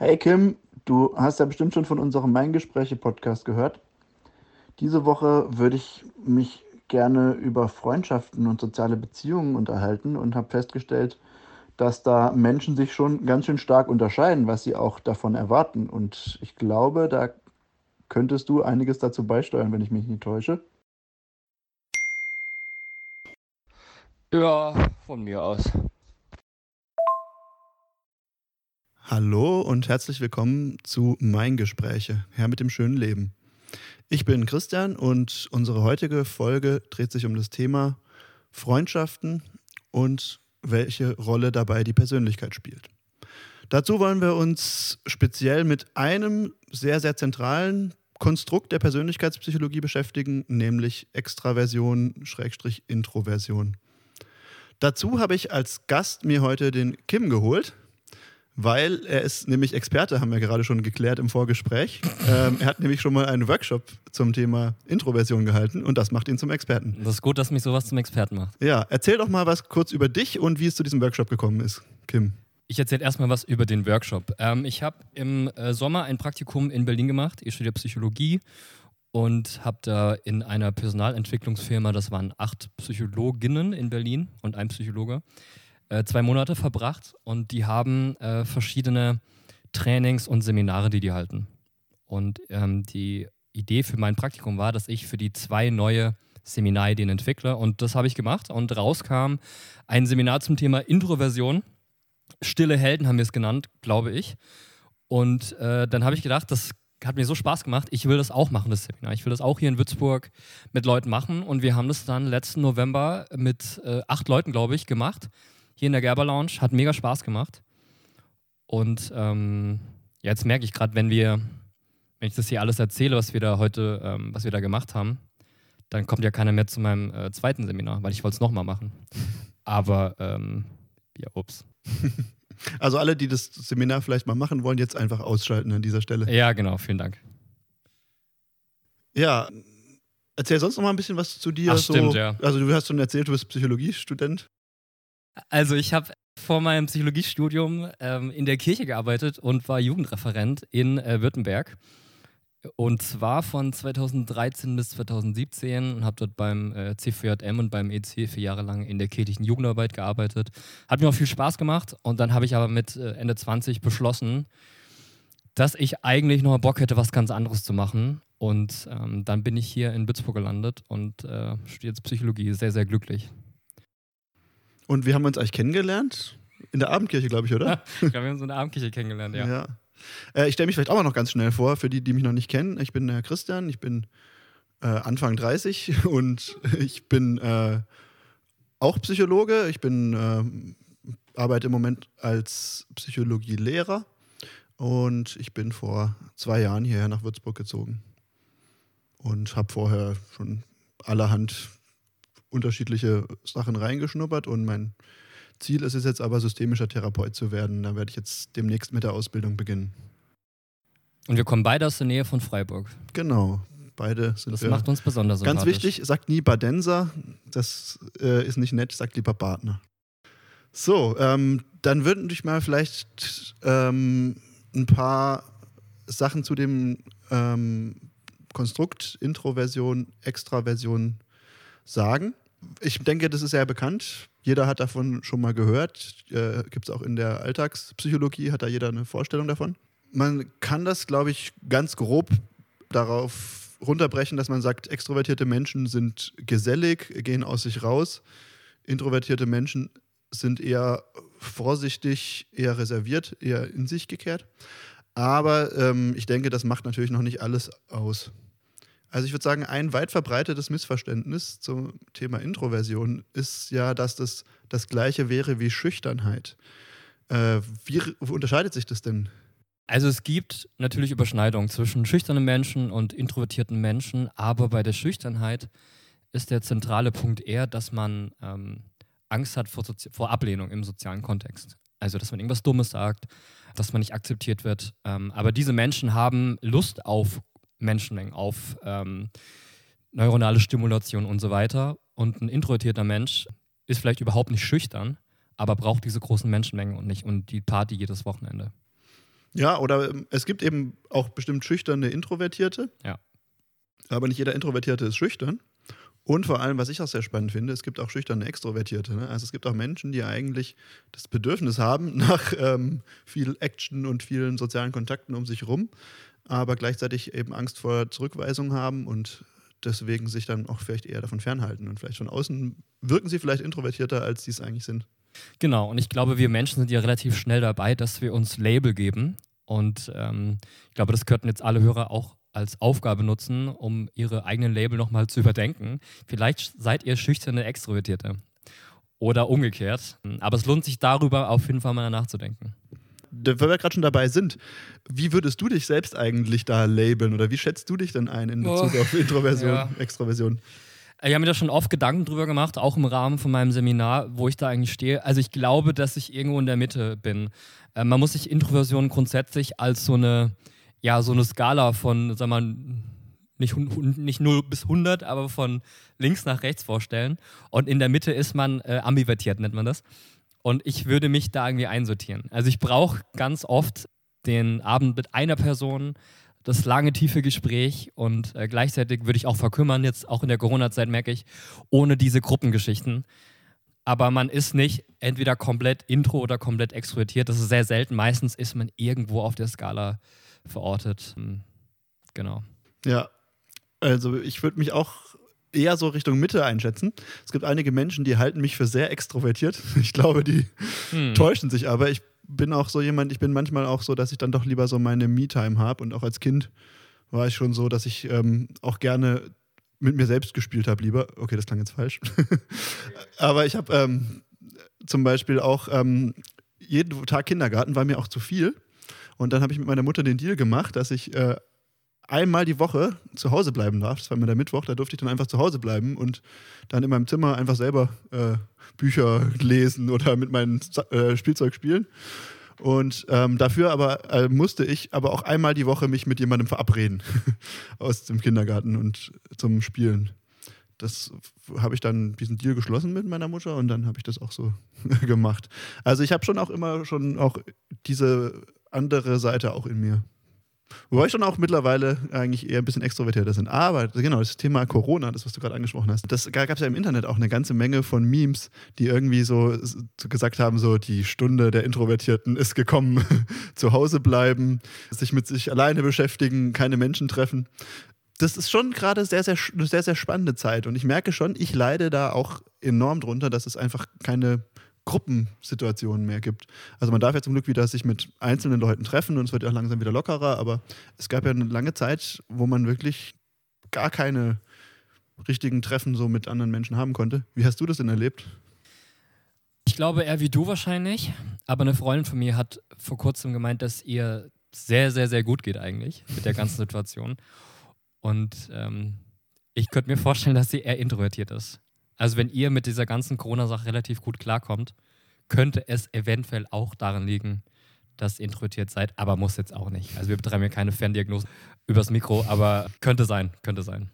Hey Kim, du hast ja bestimmt schon von unserem Mein-Gespräche-Podcast gehört. Diese Woche würde ich mich gerne über Freundschaften und soziale Beziehungen unterhalten und habe festgestellt, dass da Menschen sich schon ganz schön stark unterscheiden, was sie auch davon erwarten. Und ich glaube, da könntest du einiges dazu beisteuern, wenn ich mich nicht täusche. Ja, von mir aus. Hallo und herzlich willkommen zu Mein Gespräche, Herr mit dem schönen Leben. Ich bin Christian und unsere heutige Folge dreht sich um das Thema Freundschaften und welche Rolle dabei die Persönlichkeit spielt. Dazu wollen wir uns speziell mit einem sehr, sehr zentralen Konstrukt der Persönlichkeitspsychologie beschäftigen, nämlich Extraversion, Schrägstrich Introversion. Dazu habe ich als Gast mir heute den Kim geholt weil er ist nämlich Experte, haben wir gerade schon geklärt im Vorgespräch. Ähm, er hat nämlich schon mal einen Workshop zum Thema Introversion gehalten und das macht ihn zum Experten. Das ist gut, dass mich sowas zum Experten macht. Ja, erzähl doch mal was kurz über dich und wie es zu diesem Workshop gekommen ist, Kim. Ich erzähle erstmal was über den Workshop. Ähm, ich habe im äh, Sommer ein Praktikum in Berlin gemacht. Ich studiere Psychologie und habe da in einer Personalentwicklungsfirma, das waren acht Psychologinnen in Berlin und ein Psychologe, äh, zwei Monate verbracht und die haben äh, verschiedene Trainings und Seminare, die die halten. Und ähm, die Idee für mein Praktikum war, dass ich für die zwei neue Seminarideen entwickle und das habe ich gemacht und rauskam ein Seminar zum Thema Introversion. Stille Helden haben wir es genannt, glaube ich. Und äh, dann habe ich gedacht, das hat mir so Spaß gemacht, ich will das auch machen, das Seminar. Ich will das auch hier in Würzburg mit Leuten machen. Und wir haben das dann letzten November mit äh, acht Leuten, glaube ich, gemacht hier in der Gerber Lounge. Hat mega Spaß gemacht. Und ähm, jetzt merke ich gerade, wenn wir, wenn ich das hier alles erzähle, was wir da heute, ähm, was wir da gemacht haben, dann kommt ja keiner mehr zu meinem äh, zweiten Seminar, weil ich wollte es nochmal machen. Aber ähm, ja, ups. Also alle, die das Seminar vielleicht mal machen wollen, jetzt einfach ausschalten an dieser Stelle. Ja, genau, vielen Dank. Ja, erzähl sonst noch mal ein bisschen was zu dir. Ach, so, stimmt, ja. Also du hast schon erzählt, du bist Psychologiestudent. Also ich habe vor meinem Psychologiestudium ähm, in der Kirche gearbeitet und war Jugendreferent in äh, Württemberg. Und zwar von 2013 bis 2017 und habe dort beim äh, CVJM und beim EC vier Jahre lang in der kirchlichen Jugendarbeit gearbeitet. Hat mir auch viel Spaß gemacht und dann habe ich aber mit äh, Ende 20 beschlossen, dass ich eigentlich noch Bock hätte, was ganz anderes zu machen. Und ähm, dann bin ich hier in Würzburg gelandet und äh, studiere jetzt Psychologie. Sehr, sehr glücklich. Und wir haben uns eigentlich kennengelernt? In der Abendkirche, glaube ich, oder? Ja, wir haben uns in der Abendkirche kennengelernt, ja. ja. Äh, ich stelle mich vielleicht auch mal noch ganz schnell vor, für die, die mich noch nicht kennen. Ich bin der Christian, ich bin äh, Anfang 30 und ich bin äh, auch Psychologe. Ich bin, äh, arbeite im Moment als Psychologielehrer und ich bin vor zwei Jahren hierher nach Würzburg gezogen und habe vorher schon allerhand unterschiedliche Sachen reingeschnuppert und mein Ziel ist es jetzt aber, systemischer Therapeut zu werden. Da werde ich jetzt demnächst mit der Ausbildung beginnen. Und wir kommen beide aus der Nähe von Freiburg. Genau, beide sind Das macht uns besonders Ganz wichtig, sagt nie Badenser, das äh, ist nicht nett, sagt lieber Partner. So, ähm, dann würden dich mal vielleicht ähm, ein paar Sachen zu dem ähm, Konstrukt Introversion, Extraversion sagen. Ich denke, das ist sehr bekannt. Jeder hat davon schon mal gehört. Äh, Gibt es auch in der Alltagspsychologie, hat da jeder eine Vorstellung davon. Man kann das, glaube ich, ganz grob darauf runterbrechen, dass man sagt, extrovertierte Menschen sind gesellig, gehen aus sich raus. Introvertierte Menschen sind eher vorsichtig, eher reserviert, eher in sich gekehrt. Aber ähm, ich denke, das macht natürlich noch nicht alles aus. Also ich würde sagen, ein weit verbreitetes Missverständnis zum Thema Introversion ist ja, dass das das gleiche wäre wie Schüchternheit. Äh, wie unterscheidet sich das denn? Also es gibt natürlich Überschneidungen zwischen schüchternen Menschen und introvertierten Menschen, aber bei der Schüchternheit ist der zentrale Punkt eher, dass man ähm, Angst hat vor, vor, Ablehnung im sozialen Kontext. Also dass man irgendwas Dummes sagt, dass man nicht akzeptiert wird. Ähm, aber diese Menschen haben Lust auf Menschenmengen, auf ähm, neuronale Stimulation und so weiter. Und ein introvertierter Mensch ist vielleicht überhaupt nicht schüchtern, aber braucht diese großen Menschenmengen und nicht und die Party jedes Wochenende. Ja, oder ähm, es gibt eben auch bestimmt schüchterne Introvertierte. Ja. Aber nicht jeder Introvertierte ist schüchtern. Und vor allem, was ich auch sehr spannend finde, es gibt auch schüchterne Extrovertierte. Ne? Also es gibt auch Menschen, die eigentlich das Bedürfnis haben nach ähm, viel Action und vielen sozialen Kontakten um sich rum, aber gleichzeitig eben Angst vor Zurückweisung haben und deswegen sich dann auch vielleicht eher davon fernhalten. Und vielleicht von außen wirken sie vielleicht introvertierter, als sie es eigentlich sind. Genau, und ich glaube, wir Menschen sind ja relativ schnell dabei, dass wir uns Label geben. Und ähm, ich glaube, das könnten jetzt alle Hörer auch als Aufgabe nutzen, um ihre eigenen Label nochmal zu überdenken. Vielleicht seid ihr schüchterne Extrovertierte oder umgekehrt. Aber es lohnt sich darüber auf jeden Fall mal nachzudenken. Weil wir gerade schon dabei sind, wie würdest du dich selbst eigentlich da labeln oder wie schätzt du dich denn ein in Bezug oh, auf Introversion, ja. Extroversion? Ich habe mir da schon oft Gedanken drüber gemacht, auch im Rahmen von meinem Seminar, wo ich da eigentlich stehe. Also ich glaube, dass ich irgendwo in der Mitte bin. Äh, man muss sich Introversion grundsätzlich als so eine ja, so eine Skala von, sag mal, nicht, nicht 0 bis 100, aber von links nach rechts vorstellen. Und in der Mitte ist man äh, ambivertiert, nennt man das. Und ich würde mich da irgendwie einsortieren. Also ich brauche ganz oft den Abend mit einer Person, das lange, tiefe Gespräch und äh, gleichzeitig würde ich auch verkümmern, jetzt auch in der Corona-Zeit merke ich, ohne diese Gruppengeschichten. Aber man ist nicht entweder komplett intro oder komplett extrovertiert. Das ist sehr selten. Meistens ist man irgendwo auf der Skala verortet. Hm, genau. Ja, also ich würde mich auch eher so Richtung Mitte einschätzen. Es gibt einige Menschen, die halten mich für sehr extrovertiert. Ich glaube, die hm. täuschen sich aber. Ich bin auch so jemand, ich bin manchmal auch so, dass ich dann doch lieber so meine Me-Time habe. Und auch als Kind war ich schon so, dass ich ähm, auch gerne mit mir selbst gespielt habe, lieber. Okay, das klang jetzt falsch. aber ich habe ähm, zum Beispiel auch ähm, jeden Tag Kindergarten, war mir auch zu viel. Und dann habe ich mit meiner Mutter den Deal gemacht, dass ich äh, einmal die Woche zu Hause bleiben darf. Das war immer der Mittwoch, da durfte ich dann einfach zu Hause bleiben und dann in meinem Zimmer einfach selber äh, Bücher lesen oder mit meinem äh, Spielzeug spielen. Und ähm, dafür aber äh, musste ich aber auch einmal die Woche mich mit jemandem verabreden aus dem Kindergarten und zum Spielen. Das habe ich dann diesen Deal geschlossen mit meiner Mutter und dann habe ich das auch so gemacht. Also ich habe schon auch immer schon auch diese andere Seite auch in mir. Wobei ich schon auch mittlerweile eigentlich eher ein bisschen extrovertierter sind. Aber genau, das Thema Corona, das, was du gerade angesprochen hast, das gab es ja im Internet auch eine ganze Menge von Memes, die irgendwie so, gesagt haben: so die Stunde der Introvertierten ist gekommen, zu Hause bleiben, sich mit sich alleine beschäftigen, keine Menschen treffen. Das ist schon gerade sehr, sehr, eine sehr, sehr spannende Zeit. Und ich merke schon, ich leide da auch enorm drunter, dass es einfach keine Gruppensituationen mehr gibt. Also man darf ja zum Glück wieder sich mit einzelnen Leuten treffen und es wird ja auch langsam wieder lockerer, aber es gab ja eine lange Zeit, wo man wirklich gar keine richtigen Treffen so mit anderen Menschen haben konnte. Wie hast du das denn erlebt? Ich glaube eher wie du wahrscheinlich, aber eine Freundin von mir hat vor kurzem gemeint, dass ihr sehr, sehr, sehr gut geht eigentlich mit der ganzen Situation. Und ähm, ich könnte mir vorstellen, dass sie eher introvertiert ist. Also wenn ihr mit dieser ganzen Corona-Sache relativ gut klarkommt, könnte es eventuell auch daran liegen, dass ihr introvertiert seid, aber muss jetzt auch nicht. Also wir betreiben hier keine Ferndiagnose übers Mikro, aber könnte sein, könnte sein.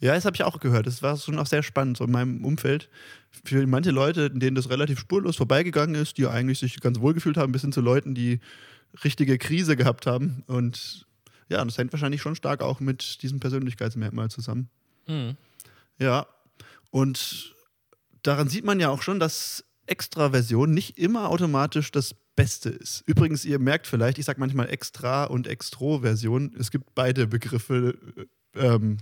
Ja, das habe ich auch gehört. Das war schon auch sehr spannend so in meinem Umfeld. Für manche Leute, denen das relativ spurlos vorbeigegangen ist, die eigentlich sich ganz wohl gefühlt haben, bis hin zu Leuten, die richtige Krise gehabt haben. Und ja, das hängt wahrscheinlich schon stark auch mit diesem Persönlichkeitsmerkmal zusammen. Mhm. Ja, und daran sieht man ja auch schon, dass Extraversion nicht immer automatisch das Beste ist. Übrigens, ihr merkt vielleicht, ich sage manchmal Extra und Extroversion. Es gibt beide Begriffe. Ähm,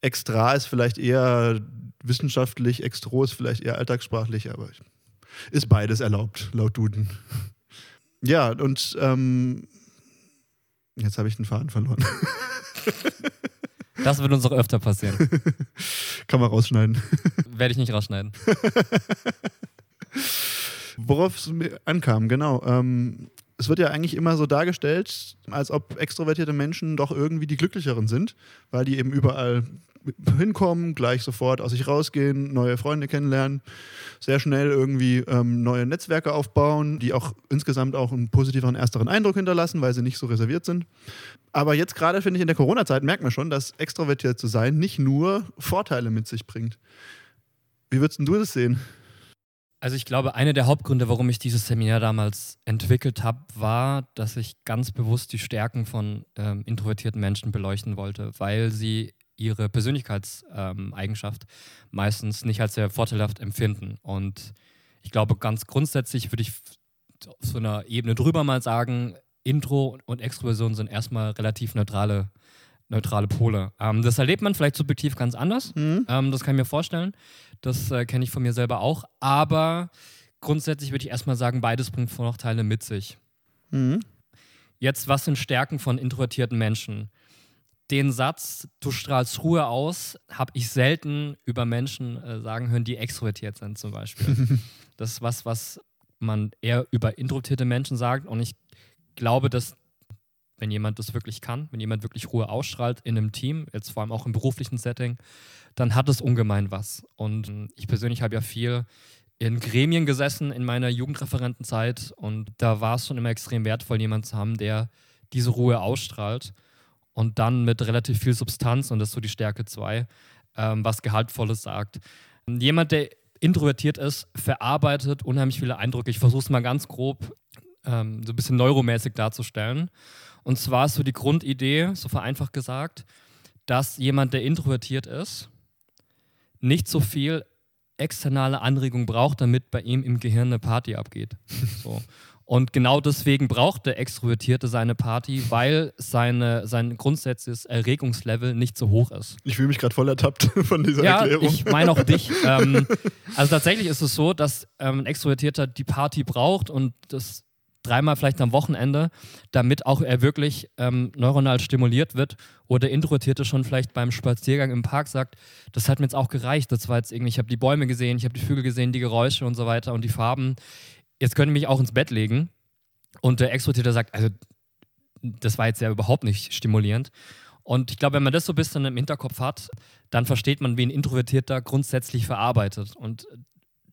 Extra ist vielleicht eher wissenschaftlich, Extro ist vielleicht eher alltagssprachlich, aber ist beides erlaubt, laut Duden. Ja, und ähm, jetzt habe ich den Faden verloren. Das wird uns auch öfter passieren. Kann man rausschneiden. Werde ich nicht rausschneiden. Worauf es ankam, genau. Ähm, es wird ja eigentlich immer so dargestellt, als ob extrovertierte Menschen doch irgendwie die glücklicheren sind, weil die eben überall hinkommen, gleich sofort aus sich rausgehen, neue Freunde kennenlernen, sehr schnell irgendwie ähm, neue Netzwerke aufbauen, die auch insgesamt auch einen positiveren ersteren Eindruck hinterlassen, weil sie nicht so reserviert sind. Aber jetzt gerade finde ich in der Corona-Zeit merkt man schon, dass extrovertiert zu sein nicht nur Vorteile mit sich bringt. Wie würdest du das sehen? Also ich glaube, einer der Hauptgründe, warum ich dieses Seminar damals entwickelt habe, war, dass ich ganz bewusst die Stärken von ähm, introvertierten Menschen beleuchten wollte, weil sie ihre Persönlichkeitseigenschaft ähm, meistens nicht als sehr vorteilhaft empfinden. Und ich glaube, ganz grundsätzlich würde ich auf so einer Ebene drüber mal sagen, Intro und Extroversion sind erstmal relativ neutrale neutrale Pole. Ähm, das erlebt man vielleicht subjektiv ganz anders. Mhm. Ähm, das kann ich mir vorstellen. Das äh, kenne ich von mir selber auch. Aber grundsätzlich würde ich erstmal sagen, beides bringt Vorteile mit sich. Mhm. Jetzt, was sind Stärken von introvertierten Menschen? Den Satz, du strahlst Ruhe aus, habe ich selten über Menschen äh, sagen hören, die extrovertiert sind, zum Beispiel. das ist was, was man eher über introvertierte Menschen sagt. Und ich glaube, dass wenn jemand das wirklich kann, wenn jemand wirklich Ruhe ausstrahlt in einem Team, jetzt vor allem auch im beruflichen Setting, dann hat es ungemein was. Und ich persönlich habe ja viel in Gremien gesessen in meiner Jugendreferentenzeit und da war es schon immer extrem wertvoll, jemanden zu haben, der diese Ruhe ausstrahlt und dann mit relativ viel Substanz, und das ist so die Stärke 2, ähm, was Gehaltvolles sagt. Jemand, der introvertiert ist, verarbeitet unheimlich viele Eindrücke. Ich versuche es mal ganz grob ähm, so ein bisschen neuromäßig darzustellen. Und zwar ist so die Grundidee, so vereinfacht gesagt, dass jemand, der introvertiert ist, nicht so viel externe Anregung braucht, damit bei ihm im Gehirn eine Party abgeht. So. Und genau deswegen braucht der Extrovertierte seine Party, weil seine, sein grundsätzliches Erregungslevel nicht so hoch ist. Ich fühle mich gerade voll ertappt von dieser ja, Erklärung. Ich meine auch dich. ähm, also tatsächlich ist es so, dass ähm, ein Extrovertierter die Party braucht und das dreimal vielleicht am Wochenende, damit auch er wirklich ähm, neuronal stimuliert wird. Oder Introvertierte schon vielleicht beim Spaziergang im Park sagt, das hat mir jetzt auch gereicht. Das war jetzt irgendwie, ich habe die Bäume gesehen, ich habe die Vögel gesehen, die Geräusche und so weiter und die Farben. Jetzt könnte ich mich auch ins Bett legen. Und der Extrovertierte sagt, also das war jetzt ja überhaupt nicht stimulierend. Und ich glaube, wenn man das so ein bisschen im Hinterkopf hat, dann versteht man, wie ein Introvertierter grundsätzlich verarbeitet. Und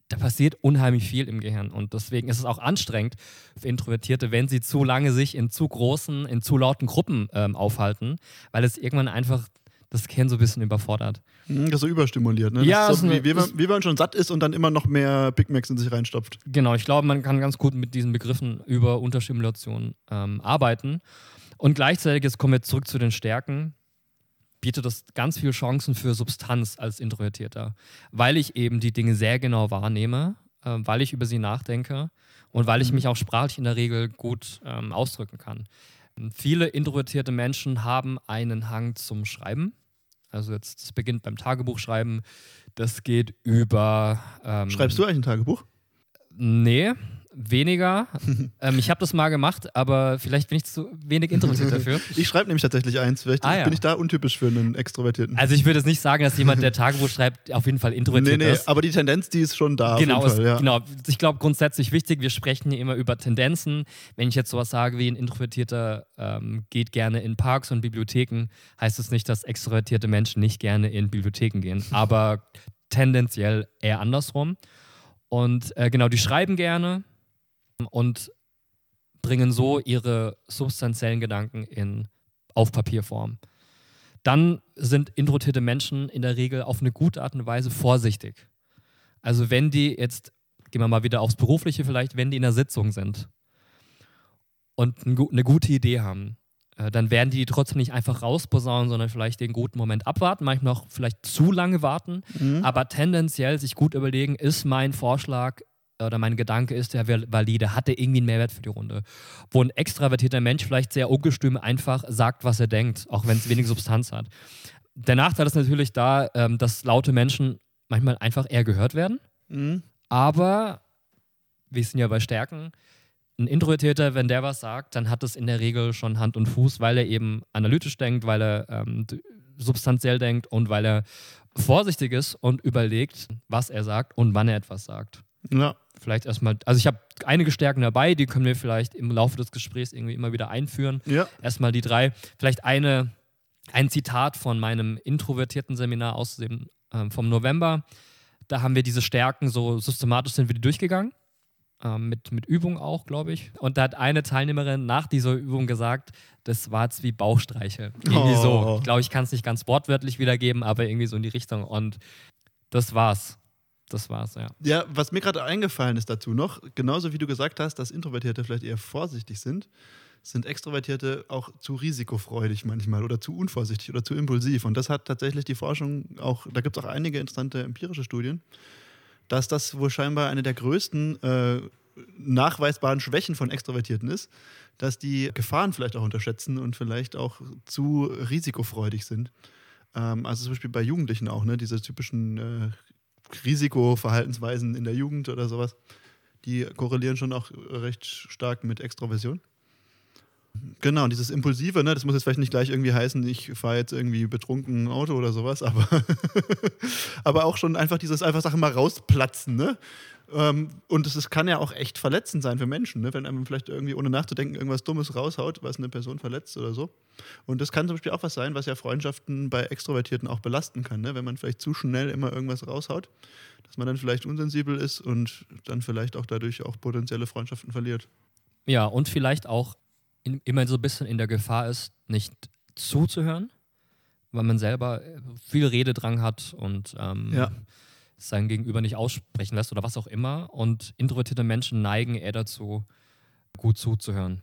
da passiert unheimlich viel im Gehirn. Und deswegen ist es auch anstrengend für Introvertierte, wenn sie zu lange sich in zu großen, in zu lauten Gruppen ähm, aufhalten, weil es irgendwann einfach das Gehirn so ein bisschen überfordert. Hm, das ist so überstimuliert, ne? Ja, so, wie, wie, man, wie man schon satt ist und dann immer noch mehr Big Macs in sich reinstopft. Genau, ich glaube, man kann ganz gut mit diesen Begriffen über Unterstimulation ähm, arbeiten. Und gleichzeitig, jetzt kommen wir zurück zu den Stärken bietet das ganz viele Chancen für Substanz als Introvertierter, weil ich eben die Dinge sehr genau wahrnehme, äh, weil ich über sie nachdenke und weil ich mhm. mich auch sprachlich in der Regel gut ähm, ausdrücken kann. Viele introvertierte Menschen haben einen Hang zum Schreiben. Also jetzt, das beginnt beim Tagebuchschreiben. Das geht über. Ähm, Schreibst du eigentlich ein Tagebuch? Nee, weniger. ähm, ich habe das mal gemacht, aber vielleicht bin ich zu wenig introvertiert dafür. Ich schreibe nämlich tatsächlich eins. Vielleicht ah, ja. bin ich da untypisch für einen Extrovertierten. Also ich würde jetzt nicht sagen, dass jemand, der Tagebuch schreibt, auf jeden Fall introvertiert nee, nee, ist. Aber die Tendenz, die ist schon da. Genau, Fall, ja. genau. Ich glaube grundsätzlich wichtig, wir sprechen hier immer über Tendenzen. Wenn ich jetzt sowas sage wie ein Introvertierter ähm, geht gerne in Parks und Bibliotheken, heißt das nicht, dass extrovertierte Menschen nicht gerne in Bibliotheken gehen. Aber tendenziell eher andersrum. Und äh, genau, die schreiben gerne, und bringen so ihre substanziellen Gedanken in, auf Papierform. Dann sind introvertierte Menschen in der Regel auf eine gute Art und Weise vorsichtig. Also wenn die jetzt, gehen wir mal wieder aufs Berufliche vielleicht, wenn die in der Sitzung sind und eine gute Idee haben, äh, dann werden die trotzdem nicht einfach rausposaunen, sondern vielleicht den guten Moment abwarten, manchmal noch vielleicht zu lange warten, mhm. aber tendenziell sich gut überlegen, ist mein Vorschlag oder mein Gedanke ist, der valide, hat er irgendwie einen Mehrwert für die Runde. Wo ein extravertierter Mensch vielleicht sehr ungestüm einfach sagt, was er denkt, auch wenn es wenig Substanz hat. Der Nachteil ist natürlich da, ähm, dass laute Menschen manchmal einfach eher gehört werden. Mhm. Aber wir sind ja bei Stärken. Ein Introvertierter, wenn der was sagt, dann hat das in der Regel schon Hand und Fuß, weil er eben analytisch denkt, weil er ähm, substanziell denkt und weil er vorsichtig ist und überlegt, was er sagt und wann er etwas sagt. Ja vielleicht erstmal, also ich habe einige Stärken dabei, die können wir vielleicht im Laufe des Gesprächs irgendwie immer wieder einführen. Ja. Erstmal die drei. Vielleicht eine, ein Zitat von meinem introvertierten Seminar aus dem, ähm, vom November. Da haben wir diese Stärken so systematisch sind wir die durchgegangen. Ähm, mit, mit Übung auch, glaube ich. Und da hat eine Teilnehmerin nach dieser Übung gesagt, das war jetzt wie Bauchstreiche. Irgendwie oh. so. Ich glaube, ich kann es nicht ganz wortwörtlich wiedergeben, aber irgendwie so in die Richtung. Und das war's das war's, ja. Ja, was mir gerade eingefallen ist dazu noch, genauso wie du gesagt hast, dass Introvertierte vielleicht eher vorsichtig sind, sind Extrovertierte auch zu risikofreudig manchmal oder zu unvorsichtig oder zu impulsiv. Und das hat tatsächlich die Forschung auch, da gibt es auch einige interessante empirische Studien, dass das wohl scheinbar eine der größten äh, nachweisbaren Schwächen von Extrovertierten ist, dass die Gefahren vielleicht auch unterschätzen und vielleicht auch zu risikofreudig sind. Ähm, also zum Beispiel bei Jugendlichen auch, ne? diese typischen äh, Risikoverhaltensweisen in der Jugend oder sowas, die korrelieren schon auch recht stark mit Extroversion. Genau, dieses Impulsive, ne, das muss jetzt vielleicht nicht gleich irgendwie heißen, ich fahre jetzt irgendwie betrunken ein Auto oder sowas, aber, aber auch schon einfach dieses einfach Sachen mal rausplatzen, ne? Ähm, und es kann ja auch echt verletzend sein für Menschen, ne? wenn einem vielleicht irgendwie ohne nachzudenken irgendwas Dummes raushaut, was eine Person verletzt oder so. Und das kann zum Beispiel auch was sein, was ja Freundschaften bei Extrovertierten auch belasten kann, ne? wenn man vielleicht zu schnell immer irgendwas raushaut, dass man dann vielleicht unsensibel ist und dann vielleicht auch dadurch auch potenzielle Freundschaften verliert. Ja, und vielleicht auch in, immer so ein bisschen in der Gefahr ist, nicht zuzuhören, weil man selber viel Rededrang hat und ähm, ja. Sein Gegenüber nicht aussprechen lässt oder was auch immer. Und introvertierte Menschen neigen eher dazu, gut zuzuhören.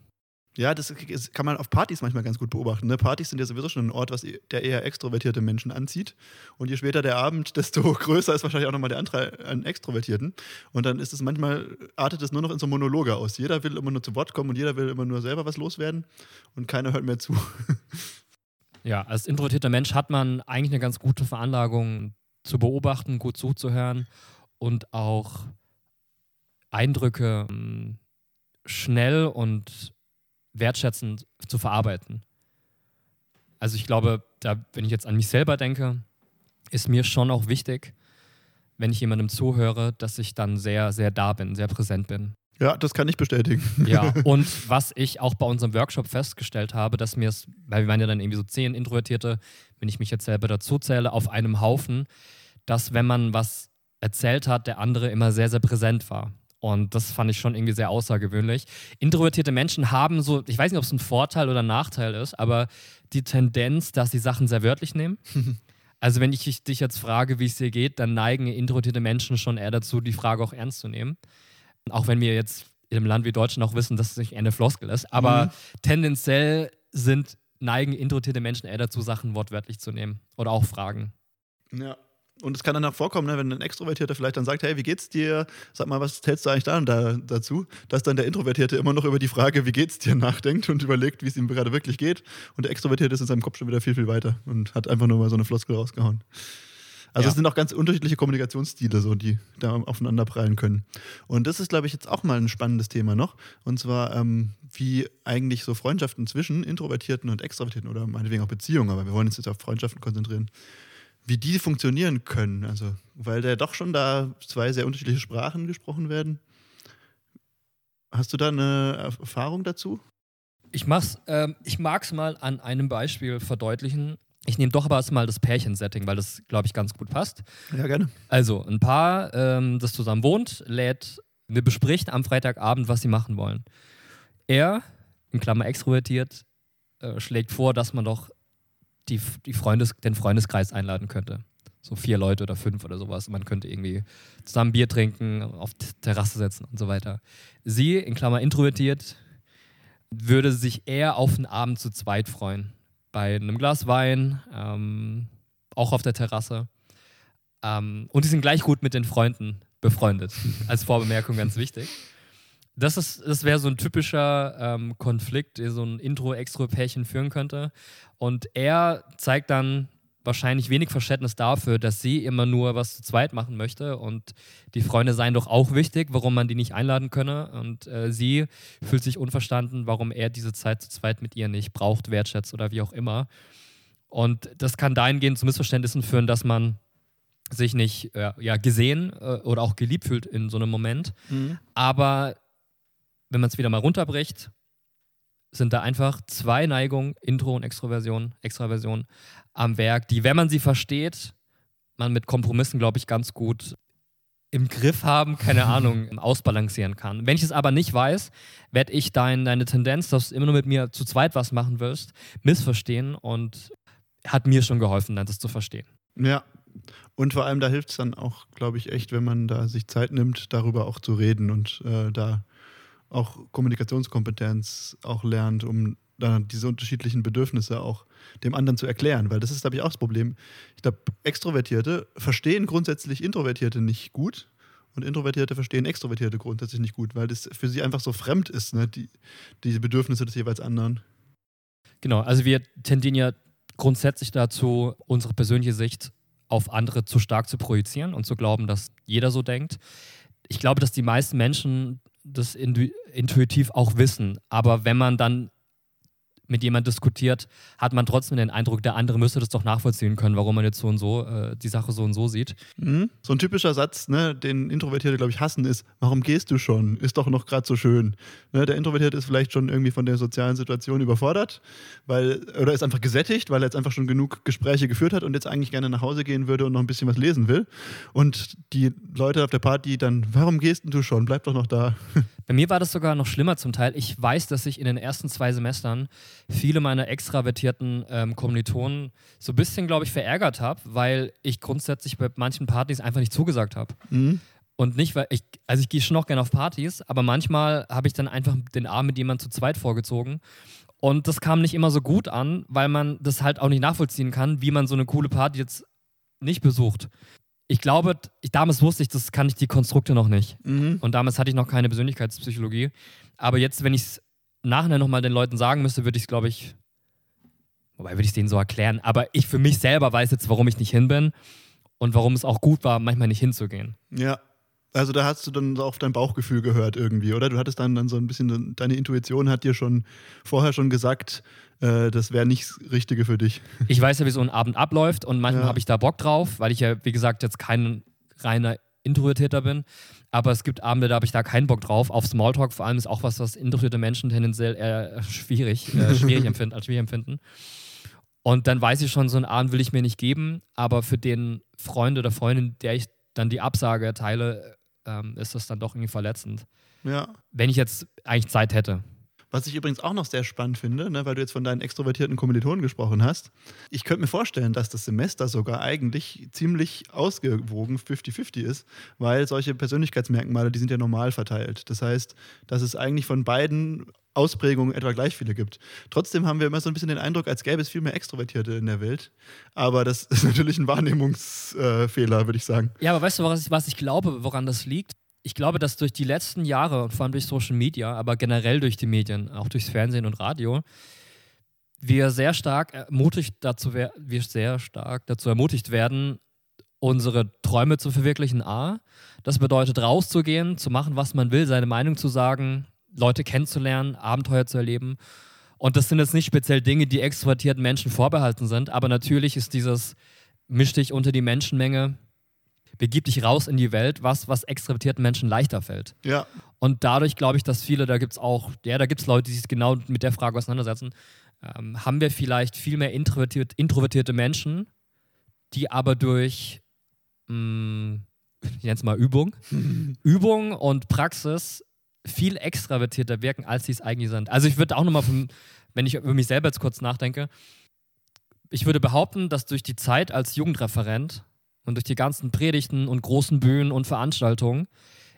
Ja, das kann man auf Partys manchmal ganz gut beobachten. Ne? Partys sind ja sowieso schon ein Ort, was der eher extrovertierte Menschen anzieht. Und je später der Abend, desto größer ist wahrscheinlich auch nochmal der Anteil an Extrovertierten. Und dann ist es manchmal, artet es nur noch in so Monologe aus. Jeder will immer nur zu Wort kommen und jeder will immer nur selber was loswerden und keiner hört mehr zu. Ja, als introvertierter Mensch hat man eigentlich eine ganz gute Veranlagung zu beobachten, gut zuzuhören und auch Eindrücke ähm, schnell und wertschätzend zu verarbeiten. Also ich glaube, da, wenn ich jetzt an mich selber denke, ist mir schon auch wichtig, wenn ich jemandem zuhöre, dass ich dann sehr, sehr da bin, sehr präsent bin. Ja, das kann ich bestätigen. Ja, und was ich auch bei unserem Workshop festgestellt habe, dass mir es, weil wir waren ja dann irgendwie so zehn Introvertierte, wenn ich mich jetzt selber dazu zähle, auf einem Haufen, dass wenn man was erzählt hat, der andere immer sehr, sehr präsent war. Und das fand ich schon irgendwie sehr außergewöhnlich. Introvertierte Menschen haben so, ich weiß nicht, ob es ein Vorteil oder ein Nachteil ist, aber die Tendenz, dass sie Sachen sehr wörtlich nehmen. also wenn ich dich jetzt frage, wie es dir geht, dann neigen introvertierte Menschen schon eher dazu, die Frage auch ernst zu nehmen. Auch wenn wir jetzt in einem Land wie Deutschland auch wissen, dass es nicht eine Floskel ist. Aber mhm. tendenziell sind, neigen introvertierte Menschen eher dazu, Sachen wortwörtlich zu nehmen oder auch Fragen. Ja. Und es kann dann auch vorkommen, ne, wenn ein Extrovertierter vielleicht dann sagt, hey, wie geht's dir? Sag mal, was hältst du eigentlich da dazu? Dass dann der Introvertierte immer noch über die Frage, wie geht's dir, nachdenkt und überlegt, wie es ihm gerade wirklich geht. Und der Extrovertierte ist in seinem Kopf schon wieder viel, viel weiter und hat einfach nur mal so eine Floskel rausgehauen. Also ja. es sind auch ganz unterschiedliche Kommunikationsstile, so, die da aufeinander prallen können. Und das ist, glaube ich, jetzt auch mal ein spannendes Thema noch. Und zwar, ähm, wie eigentlich so Freundschaften zwischen Introvertierten und Extrovertierten oder meinetwegen auch Beziehungen, aber wir wollen uns jetzt auf Freundschaften konzentrieren, wie die funktionieren können. Also, weil da doch schon da zwei sehr unterschiedliche Sprachen gesprochen werden. Hast du da eine Erfahrung dazu? Ich, ähm, ich mag es mal an einem Beispiel verdeutlichen. Ich nehme doch aber erstmal das Pärchensetting, weil das, glaube ich, ganz gut passt. Ja, gerne. Also, ein Paar, ähm, das zusammen wohnt, lädt, wir bespricht am Freitagabend, was sie machen wollen. Er, in Klammer extrovertiert, äh, schlägt vor, dass man doch die, die Freundes, den Freundeskreis einladen könnte. So vier Leute oder fünf oder sowas. Man könnte irgendwie zusammen Bier trinken, auf die Terrasse setzen und so weiter. Sie, in Klammer introvertiert, würde sich eher auf einen Abend zu zweit freuen. Bei einem Glas Wein, ähm, auch auf der Terrasse. Ähm, und die sind gleich gut mit den Freunden befreundet. Als Vorbemerkung ganz wichtig das, das wäre so ein typischer ähm, Konflikt, der so ein Intro-Extro-Pärchen führen könnte. Und er zeigt dann wahrscheinlich wenig Verständnis dafür, dass sie immer nur was zu zweit machen möchte und die Freunde seien doch auch wichtig, warum man die nicht einladen könne. Und äh, sie fühlt sich unverstanden, warum er diese Zeit zu zweit mit ihr nicht braucht, wertschätzt oder wie auch immer. Und das kann dahingehend zu Missverständnissen führen, dass man sich nicht äh, ja, gesehen äh, oder auch geliebt fühlt in so einem Moment. Mhm. Aber wenn man es wieder mal runterbricht, sind da einfach zwei Neigungen, Intro und Extroversion, Extraversion am Werk, die, wenn man sie versteht, man mit Kompromissen, glaube ich, ganz gut im Griff haben, keine Ahnung, ausbalancieren kann. Wenn ich es aber nicht weiß, werde ich dein, deine Tendenz, dass du immer nur mit mir zu zweit was machen willst, missverstehen und hat mir schon geholfen, dann das zu verstehen. Ja, Und vor allem, da hilft es dann auch, glaube ich, echt, wenn man da sich Zeit nimmt, darüber auch zu reden und äh, da auch Kommunikationskompetenz auch lernt, um dann diese unterschiedlichen Bedürfnisse auch dem anderen zu erklären. Weil das ist, glaube ich, auch das Problem. Ich glaube, Extrovertierte verstehen grundsätzlich Introvertierte nicht gut und Introvertierte verstehen Extrovertierte grundsätzlich nicht gut, weil das für sie einfach so fremd ist, ne? die, diese Bedürfnisse des jeweils anderen. Genau, also wir tendieren ja grundsätzlich dazu, unsere persönliche Sicht auf andere zu stark zu projizieren und zu glauben, dass jeder so denkt. Ich glaube, dass die meisten Menschen das intuitiv auch wissen. Aber wenn man dann mit jemand diskutiert, hat man trotzdem den Eindruck, der andere müsste das doch nachvollziehen können, warum man jetzt so und so äh, die Sache so und so sieht. Mhm. So ein typischer Satz, ne, den Introvertierte, glaube ich, hassen, ist, warum gehst du schon? Ist doch noch gerade so schön. Ne, der Introvertierte ist vielleicht schon irgendwie von der sozialen Situation überfordert, weil, oder ist einfach gesättigt, weil er jetzt einfach schon genug Gespräche geführt hat und jetzt eigentlich gerne nach Hause gehen würde und noch ein bisschen was lesen will. Und die Leute auf der Party dann, warum gehst du schon? Bleib doch noch da. Bei mir war das sogar noch schlimmer zum Teil. Ich weiß, dass ich in den ersten zwei Semestern viele meiner extravertierten ähm, Kommilitonen so ein bisschen, glaube ich, verärgert habe, weil ich grundsätzlich bei manchen Partys einfach nicht zugesagt habe. Mhm. Und nicht, weil ich, also ich gehe schon noch gerne auf Partys, aber manchmal habe ich dann einfach den Arm mit jemandem zu zweit vorgezogen. Und das kam nicht immer so gut an, weil man das halt auch nicht nachvollziehen kann, wie man so eine coole Party jetzt nicht besucht. Ich glaube, ich, damals wusste ich, das kann ich die Konstrukte noch nicht. Mhm. Und damals hatte ich noch keine Persönlichkeitspsychologie. Aber jetzt, wenn ich es nachher nochmal den Leuten sagen müsste, würde ich es, glaube ich, wobei würde ich es denen so erklären, aber ich für mich selber weiß jetzt, warum ich nicht hin bin und warum es auch gut war, manchmal nicht hinzugehen. Ja. Also da hast du dann auf dein Bauchgefühl gehört irgendwie, oder? Du hattest dann, dann so ein bisschen, deine Intuition hat dir schon vorher schon gesagt, äh, das wäre nicht das Richtige für dich. Ich weiß ja, wie so ein Abend abläuft und manchmal ja. habe ich da Bock drauf, weil ich ja, wie gesagt, jetzt kein reiner Introvertierter bin. Aber es gibt Abende, da habe ich da keinen Bock drauf. Auf Smalltalk vor allem ist auch was, was introvertierte Menschen tendenziell eher schwierig, äh, schwierig empfinden, als schwierig empfinden. Und dann weiß ich schon, so einen Abend will ich mir nicht geben. Aber für den Freund oder Freundin, der ich dann die Absage erteile, ähm, ist das dann doch irgendwie verletzend. Ja. Wenn ich jetzt eigentlich Zeit hätte. Was ich übrigens auch noch sehr spannend finde, ne, weil du jetzt von deinen extrovertierten Kommilitonen gesprochen hast. Ich könnte mir vorstellen, dass das Semester sogar eigentlich ziemlich ausgewogen 50-50 ist, weil solche Persönlichkeitsmerkmale, die sind ja normal verteilt. Das heißt, dass es eigentlich von beiden Ausprägungen etwa gleich viele gibt. Trotzdem haben wir immer so ein bisschen den Eindruck, als gäbe es viel mehr Extrovertierte in der Welt. Aber das ist natürlich ein Wahrnehmungsfehler, würde ich sagen. Ja, aber weißt du, was ich, was ich glaube, woran das liegt? ich glaube, dass durch die letzten Jahre und vor allem durch Social Media, aber generell durch die Medien, auch durchs Fernsehen und Radio, wir sehr stark ermutigt dazu, wir sehr stark dazu ermutigt werden, unsere Träume zu verwirklichen. A, das bedeutet rauszugehen, zu machen, was man will, seine Meinung zu sagen, Leute kennenzulernen, Abenteuer zu erleben. Und das sind jetzt nicht speziell Dinge, die extrovertierten Menschen vorbehalten sind, aber natürlich ist dieses misch dich unter die Menschenmenge begib dich raus in die Welt, was, was extrovertierten Menschen leichter fällt. Ja. Und dadurch glaube ich, dass viele, da gibt es auch, ja, da gibt es Leute, die sich genau mit der Frage auseinandersetzen, ähm, haben wir vielleicht viel mehr introvertiert, introvertierte Menschen, die aber durch, mh, mm, ich nenne es mal Übung, Übung und Praxis viel extravertierter wirken, als sie es eigentlich sind. Also ich würde auch nochmal, wenn ich über mich selber jetzt kurz nachdenke, ich würde behaupten, dass durch die Zeit als Jugendreferent und durch die ganzen Predigten und großen Bühnen und Veranstaltungen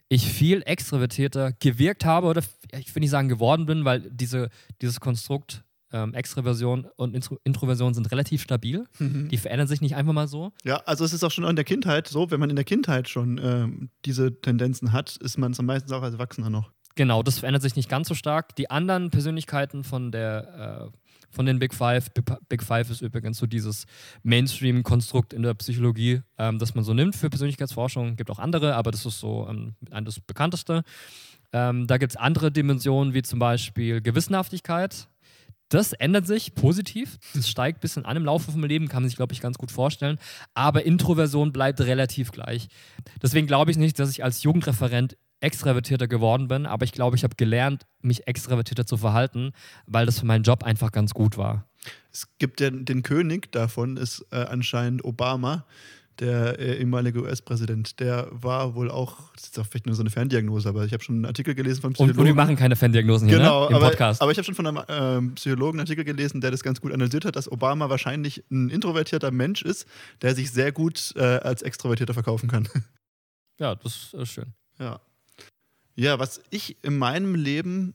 ich viel extrovertierter gewirkt habe oder ich will nicht sagen geworden bin, weil diese, dieses Konstrukt ähm, Extraversion und Intro Introversion sind relativ stabil. Mhm. Die verändern sich nicht einfach mal so. Ja, also es ist auch schon in der Kindheit so, wenn man in der Kindheit schon ähm, diese Tendenzen hat, ist man es meistens auch als Erwachsener noch. Genau, das verändert sich nicht ganz so stark. Die anderen Persönlichkeiten von der äh, von den Big Five. Big Five ist übrigens so dieses Mainstream-Konstrukt in der Psychologie, ähm, das man so nimmt für Persönlichkeitsforschung. Gibt auch andere, aber das ist so ähm, das bekannteste. Ähm, da gibt es andere Dimensionen, wie zum Beispiel Gewissenhaftigkeit. Das ändert sich positiv. Das steigt ein bisschen an im Laufe vom Leben, kann man sich, glaube ich, ganz gut vorstellen. Aber Introversion bleibt relativ gleich. Deswegen glaube ich nicht, dass ich als Jugendreferent extravertierter geworden bin, aber ich glaube, ich habe gelernt, mich extravertierter zu verhalten, weil das für meinen Job einfach ganz gut war. Es gibt den, den König davon, ist äh, anscheinend Obama. Der äh, ehemalige US-Präsident, der war wohl auch, das ist auch vielleicht nur so eine Ferndiagnose, aber ich habe schon einen Artikel gelesen von Und, und wir machen keine Ferndiagnosen hier, Genau, ne? Im aber, Podcast. aber ich habe schon von einem ähm, Psychologen einen Artikel gelesen, der das ganz gut analysiert hat, dass Obama wahrscheinlich ein introvertierter Mensch ist, der sich sehr gut äh, als Extrovertierter verkaufen kann. ja, das ist schön. Ja. Ja, was ich in meinem Leben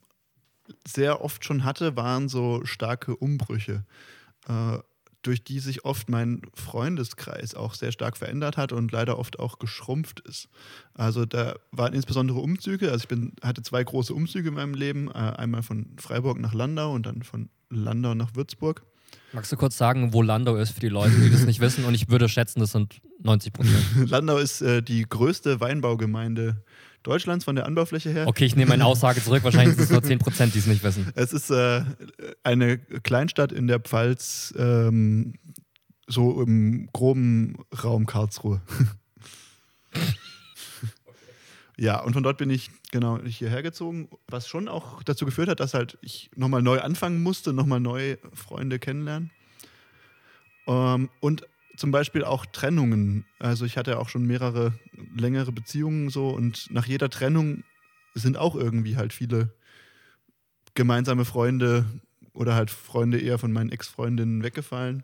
sehr oft schon hatte, waren so starke Umbrüche, äh, durch die sich oft mein Freundeskreis auch sehr stark verändert hat und leider oft auch geschrumpft ist. Also da waren insbesondere Umzüge, also ich bin, hatte zwei große Umzüge in meinem Leben, äh, einmal von Freiburg nach Landau und dann von Landau nach Würzburg. Magst du kurz sagen, wo Landau ist für die Leute, die das nicht wissen? Und ich würde schätzen, das sind 90 Prozent. Landau ist äh, die größte Weinbaugemeinde Deutschlands von der Anbaufläche her. Okay, ich nehme meine Aussage zurück. Wahrscheinlich sind es nur 10 Prozent, die es nicht wissen. Es ist äh, eine Kleinstadt in der Pfalz, ähm, so im groben Raum Karlsruhe. Ja, und von dort bin ich genau hierher gezogen, was schon auch dazu geführt hat, dass halt ich nochmal neu anfangen musste, nochmal neue Freunde kennenlernen. Ähm, und zum Beispiel auch Trennungen. Also ich hatte auch schon mehrere längere Beziehungen so und nach jeder Trennung sind auch irgendwie halt viele gemeinsame Freunde oder halt Freunde eher von meinen Ex-Freundinnen weggefallen.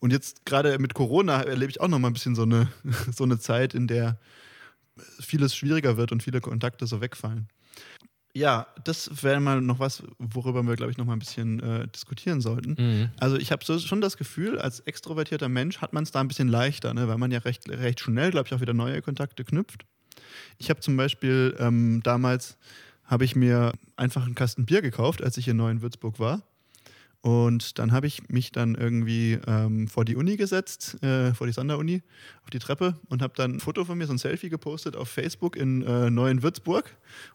Und jetzt gerade mit Corona erlebe ich auch noch mal ein bisschen so eine, so eine Zeit, in der vieles schwieriger wird und viele Kontakte so wegfallen. Ja, das wäre mal noch was, worüber wir, glaube ich, noch mal ein bisschen äh, diskutieren sollten. Mhm. Also ich habe so, schon das Gefühl, als extrovertierter Mensch hat man es da ein bisschen leichter, ne? weil man ja recht, recht schnell, glaube ich, auch wieder neue Kontakte knüpft. Ich habe zum Beispiel ähm, damals, habe ich mir einfach einen Kasten Bier gekauft, als ich in Neu-Würzburg war. Und dann habe ich mich dann irgendwie ähm, vor die Uni gesetzt, äh, vor die Sonderuni, auf die Treppe und habe dann ein Foto von mir, so ein Selfie gepostet auf Facebook in äh, Neuen-Würzburg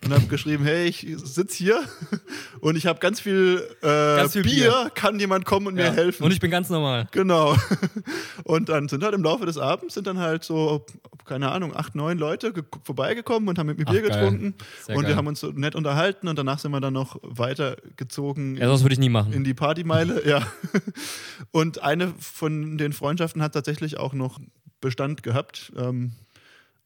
und habe geschrieben, hey, ich sitze hier und ich habe ganz viel, äh, Ganz viel Bier. Bier. kann jemand kommen und mir helfen? Und ich bin ganz normal. Genau. Und dann sind halt im Laufe des Abends sind dann halt so, keine Ahnung, acht, neun Leute ge- vorbeigekommen und haben mit mir Ach, Bier getrunken. Und geil. wir haben uns so nett unterhalten und danach sind wir dann noch weitergezogen Ja, sowas würde ich nie machen. in die Partymeile, ja. Und eine von den Freundschaften hat tatsächlich auch noch Bestand gehabt. Ähm,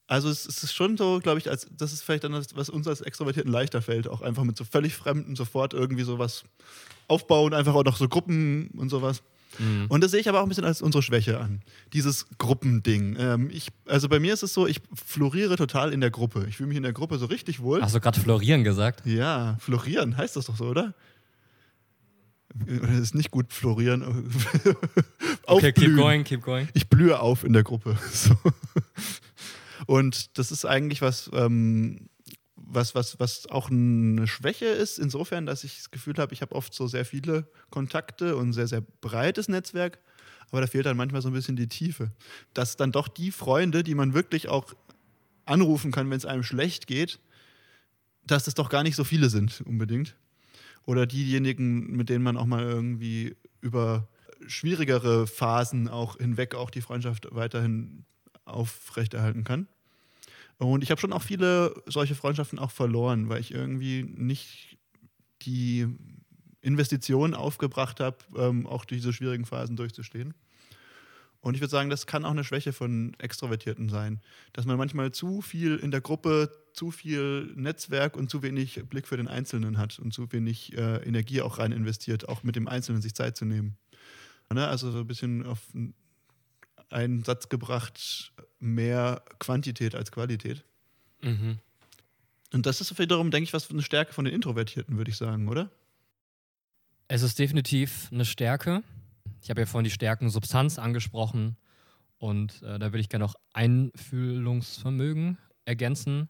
also es, es ist schon so, glaube ich, als das ist vielleicht dann das, was uns als Extrovertierten leichter fällt, auch einfach mit so völlig Fremden sofort irgendwie sowas aufbauen, einfach auch noch so Gruppen und sowas. Mhm. Und das sehe ich aber auch ein bisschen als unsere Schwäche an. Dieses Gruppending. Ähm, ich, also bei mir ist es so, ich floriere total in der Gruppe. Ich fühle mich in der Gruppe so richtig wohl. Hast du gerade florieren gesagt? Ja, florieren heißt das doch so, oder? Das ist nicht gut florieren. Okay, keep going, keep going. Ich blühe auf in der Gruppe. So. Und das ist eigentlich was, ähm, was, was, was auch eine Schwäche ist, insofern, dass ich das Gefühl habe, ich habe oft so sehr viele Kontakte und ein sehr, sehr breites Netzwerk, aber da fehlt dann manchmal so ein bisschen die Tiefe. Dass dann doch die Freunde, die man wirklich auch anrufen kann, wenn es einem schlecht geht, dass das doch gar nicht so viele sind unbedingt. Oder diejenigen, mit denen man auch mal irgendwie über schwierigere Phasen auch hinweg auch die Freundschaft weiterhin aufrechterhalten kann. Und ich habe schon auch viele solche Freundschaften auch verloren, weil ich irgendwie nicht die Investition aufgebracht habe, ähm, auch diese schwierigen Phasen durchzustehen. Und ich würde sagen, das kann auch eine Schwäche von Extrovertierten sein, dass man manchmal zu viel in der Gruppe, zu viel Netzwerk und zu wenig Blick für den Einzelnen hat und zu wenig äh, Energie auch rein investiert, auch mit dem Einzelnen sich Zeit zu nehmen. Ne? Also so ein bisschen auf einen Satz gebracht, mehr Quantität als Qualität. Mhm. Und das ist wiederum, denke ich, was für eine Stärke von den Introvertierten, würde ich sagen, oder? Es ist definitiv eine Stärke. Ich habe ja vorhin die Stärken Substanz angesprochen und äh, da würde ich gerne noch Einfühlungsvermögen ergänzen,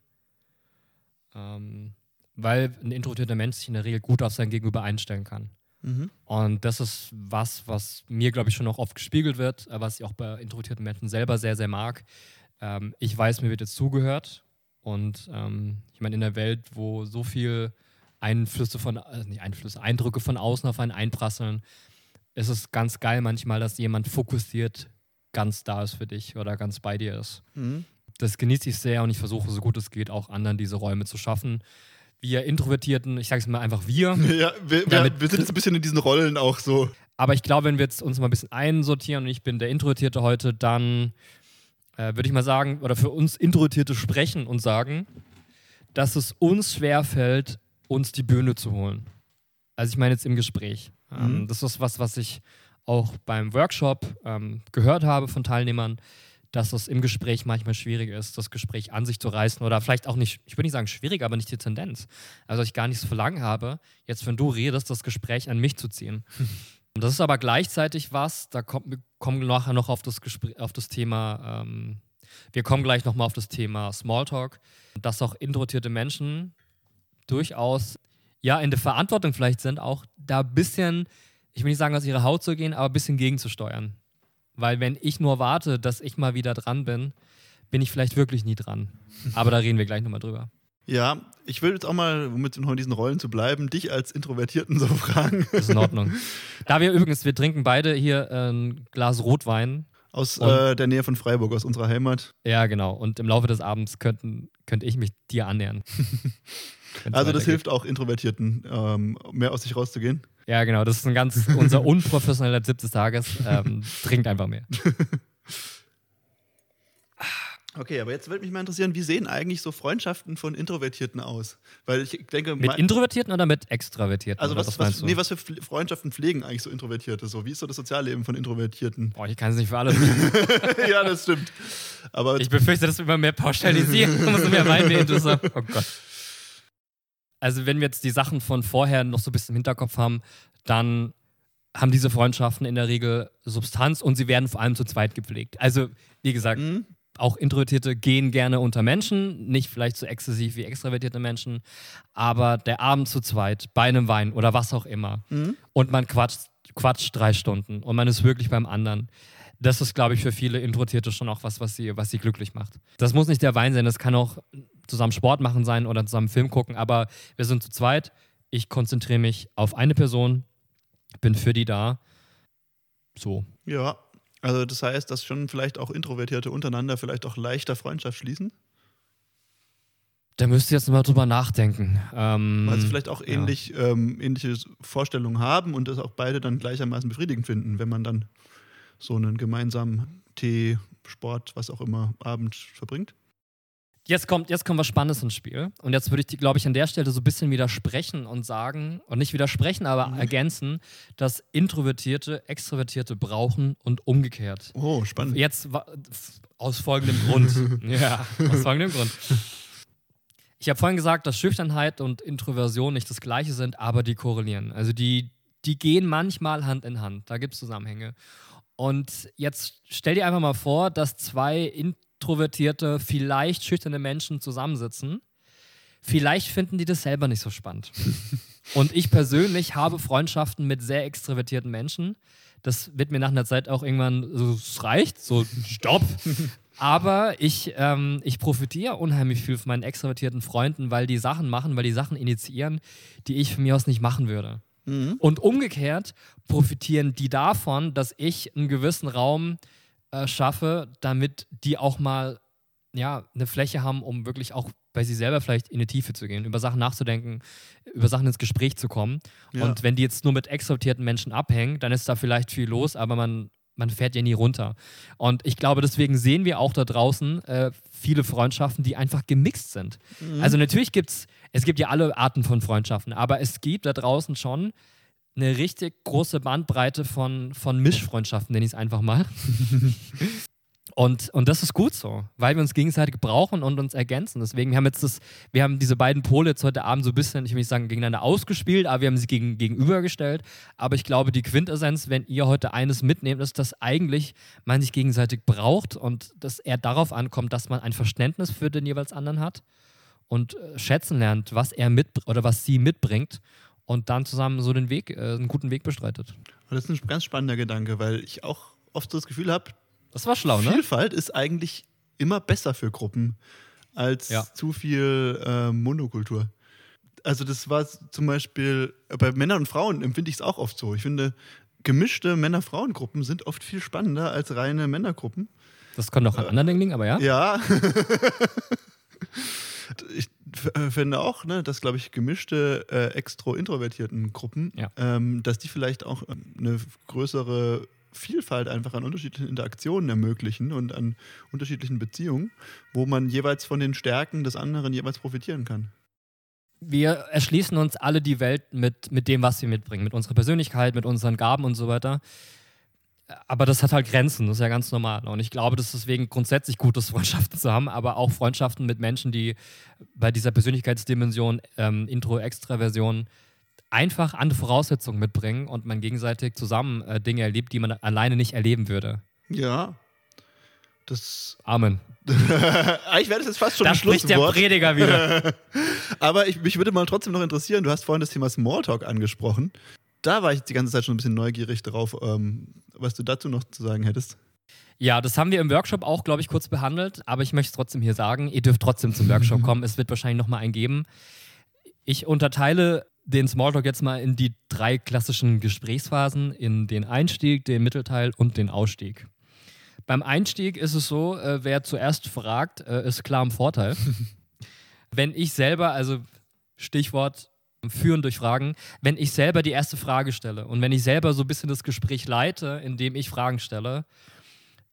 ähm, weil ein introvertierter Mensch sich in der Regel gut auf sein Gegenüber einstellen kann. Mhm. Und das ist was, was mir, glaube ich, schon auch oft gespiegelt wird, äh, was ich auch bei introvertierten Menschen selber sehr, sehr mag. Ähm, ich weiß, mir wird jetzt zugehört. Und ähm, ich meine, in der Welt, wo so viel Einflüsse von, äh, nicht Einflüsse, Eindrücke von außen auf einen einprasseln, ist es ganz geil manchmal, dass jemand fokussiert ganz da ist für dich oder ganz bei dir ist. Mhm. Das genieße ich sehr und ich versuche, so gut es geht, auch anderen diese Räume zu schaffen. Wir Introvertierten, ich sage es mal einfach wir, Ja, wir, Damit- wir sind jetzt ein bisschen in diesen Rollen auch so. Aber ich glaube, wenn wir jetzt uns mal ein bisschen einsortieren und ich bin der Introvertierte heute, dann äh, würde ich mal sagen, oder für uns Introvertierte sprechen und sagen, dass es uns schwerfällt, uns die Bühne zu holen. Also ich meine jetzt im Gespräch. Ähm, Mhm. das ist was, was ich auch beim Workshop ähm, gehört habe von Teilnehmern, dass es im Gespräch manchmal schwierig ist, das Gespräch an sich zu reißen oder vielleicht auch nicht, ich würde nicht sagen schwierig, aber nicht die Tendenz. Also ich gar nicht so verlangen habe, jetzt wenn du redest, das Gespräch an mich zu ziehen. Das ist aber gleichzeitig was, da kommt, wir kommen nachher noch auf das, Gespräch, auf das Thema, ähm, wir kommen gleich nochmal auf das Thema Smalltalk, dass auch introvertierte Menschen durchaus ja in der Verantwortung vielleicht sind, auch da ein bisschen, ich will nicht sagen, aus ihrer Haut zu gehen, aber ein bisschen gegenzusteuern. Weil wenn ich nur warte, dass ich mal wieder dran bin, bin ich vielleicht wirklich nie dran. Aber da reden wir gleich nochmal drüber. Ja, ich will jetzt auch mal, um mit in diesen Rollen zu bleiben, dich als Introvertierten so fragen. Das ist in Ordnung. da wir übrigens, wir trinken beide hier äh, ein Glas Rotwein. Aus äh, der Nähe von Freiburg, aus unserer Heimat. Ja, genau. Und im Laufe des Abends könnten, könnte ich mich dir annähern. Also das hilft auch Introvertierten, ähm, mehr aus sich rauszugehen. Ja, genau. Das ist ein ganz, unser unprofessioneller Tipp des Tages. Ähm, trinkt einfach mehr. Okay, aber jetzt würde mich mal interessieren, wie sehen eigentlich so Freundschaften von Introvertierten aus? Weil ich denke, Mit Introvertierten oder mit Extravertierten? also was, was, du? nee, was für Freundschaften pflegen eigentlich so Introvertierte so? Wie ist so das Sozialleben von Introvertierten? Boah, ich kann es nicht für alle. ja, das stimmt. Aber Ich befürchte, dass wir immer mehr pauschalisieren. Umso mehr Wein wir haben. Oh Gott. Also, wenn wir jetzt die Sachen von vorher noch so ein bisschen im Hinterkopf haben, dann haben diese Freundschaften in der Regel Substanz und sie werden vor allem zu zweit gepflegt. Also, wie gesagt, Mhm. auch Introvertierte gehen gerne unter Menschen, nicht vielleicht so exzessiv wie extravertierte Menschen, aber der Abend zu zweit, bei einem Wein oder was auch immer Mhm. und man quatscht, quatscht drei Stunden und man ist wirklich beim anderen. Das ist, glaube ich, für viele Introvertierte schon auch was, was sie, was sie glücklich macht. Das muss nicht der Wein sein, das kann auch zusammen Sport machen sein oder zusammen Film gucken, aber wir sind zu zweit. Ich konzentriere mich auf eine Person, bin für die da. So. Ja, also das heißt, dass schon vielleicht auch Introvertierte untereinander vielleicht auch leichter Freundschaft schließen, Da müsst ihr jetzt mal drüber nachdenken. Ähm, weil sie vielleicht auch ja. ähnlich, ähm, ähnliche Vorstellungen haben und das auch beide dann gleichermaßen befriedigend finden, wenn man dann so einen gemeinsamen Tee, Sport, was auch immer, Abend verbringt. Jetzt kommt, jetzt kommt was Spannendes ins Spiel. Und jetzt würde ich, glaube ich, an der Stelle so ein bisschen widersprechen und sagen, und nicht widersprechen, aber Mhm. ergänzen, dass Introvertierte Extrovertierte brauchen und umgekehrt. Oh, spannend. Jetzt aus folgendem Grund. ja, aus folgendem Grund. Ich habe vorhin gesagt, dass Schüchternheit und Introversion nicht das gleiche sind, aber die korrelieren. Also die, die gehen manchmal Hand in Hand. Da gibt es Zusammenhänge. Und jetzt stell dir einfach mal vor, dass zwei introvertierte, vielleicht schüchterne Menschen zusammensitzen. Vielleicht finden die das selber nicht so spannend. Und ich persönlich habe Freundschaften mit sehr extrovertierten Menschen. Das wird mir nach einer Zeit auch irgendwann so, es reicht, so stopp. Aber ich, ähm, ich profitiere unheimlich viel von meinen extrovertierten Freunden, weil die Sachen machen, weil die Sachen initiieren, die ich von mir aus nicht machen würde. Mhm. Und umgekehrt profitieren die davon, dass ich einen gewissen Raum äh, schaffe, damit die auch mal ja, eine Fläche haben, um wirklich auch bei sich selber vielleicht in die Tiefe zu gehen, über Sachen nachzudenken, über Sachen ins Gespräch zu kommen. Ja. Und wenn die jetzt nur mit extrovertierten Menschen abhängen, dann ist da vielleicht viel los, aber man, man fährt ja nie runter. Und ich glaube, deswegen sehen wir auch da draußen äh, viele Freundschaften, die einfach gemixt sind. Mhm. Also natürlich gibt es, es gibt ja alle Arten von Freundschaften, aber es gibt da draußen schon eine richtig große Bandbreite von, von Mischfreundschaften, nenne ich es einfach mal. Und, und das ist gut so, weil wir uns gegenseitig brauchen und uns ergänzen. Deswegen wir haben jetzt das, wir haben diese beiden Pole jetzt heute Abend so ein bisschen, ich will nicht sagen, gegeneinander ausgespielt, aber wir haben sie gegen, gegenübergestellt. Aber ich glaube, die Quintessenz, wenn ihr heute eines mitnehmt, ist, dass eigentlich man sich gegenseitig braucht und dass er darauf ankommt, dass man ein Verständnis für den jeweils anderen hat und äh, schätzen lernt, was er mit oder was sie mitbringt und dann zusammen so den Weg, äh, einen guten Weg bestreitet. Das ist ein ganz spannender Gedanke, weil ich auch oft so das Gefühl habe, Das war schlau, ne? Vielfalt ist eigentlich immer besser für Gruppen als Ja. zu viel äh, Monokultur. Also das war zum Beispiel bei Männern und Frauen empfinde ich es auch oft so. Ich finde, gemischte Männer-Frauen-Gruppen sind oft viel spannender als reine Männergruppen. Das konnte auch an anderen Dingen liegen, aber ja. Ja. ich äh, finde auch, ne, dass, glaube ich, gemischte äh, extro-introvertierten Gruppen, Ja. ähm, dass die vielleicht auch ähm, eine größere Vielfalt einfach an unterschiedlichen Interaktionen ermöglichen und an unterschiedlichen Beziehungen, wo man jeweils von den Stärken des anderen jeweils profitieren kann. Wir erschließen uns alle die Welt mit, mit dem, was wir mitbringen, mit unserer Persönlichkeit, mit unseren Gaben und so weiter. Aber das hat halt Grenzen, das ist ja ganz normal. Und ich glaube, das ist deswegen grundsätzlich gut ist, Freundschaften zu haben, aber auch Freundschaften mit Menschen, die bei dieser Persönlichkeitsdimension, ähm, Intro-Extraversion, einfach andere Voraussetzungen mitbringen und man gegenseitig zusammen äh, Dinge erlebt, die man alleine nicht erleben würde. Ja. Das. Amen. ich werde es jetzt fast schon Da spricht der Prediger wieder. Aber ich, mich würde mal trotzdem noch interessieren, du hast vorhin das Thema Smalltalk angesprochen. Da war ich die ganze Zeit schon ein bisschen neugierig drauf, ähm, was du dazu noch zu sagen hättest. Ja, das haben wir im Workshop auch, glaube ich, kurz behandelt, aber ich möchte es trotzdem hier sagen, ihr dürft trotzdem zum Workshop kommen. Es wird wahrscheinlich noch mal einen geben. Ich unterteile den Smalltalk jetzt mal in die drei klassischen Gesprächsphasen, in den Einstieg, den Mittelteil und den Ausstieg. Beim Einstieg ist es so, äh, wer zuerst fragt, äh, ist klar im Vorteil. wenn ich selber, also Stichwort führen durch Fragen, wenn ich selber die erste Frage stelle und wenn ich selber so ein bisschen das Gespräch leite, indem ich Fragen stelle,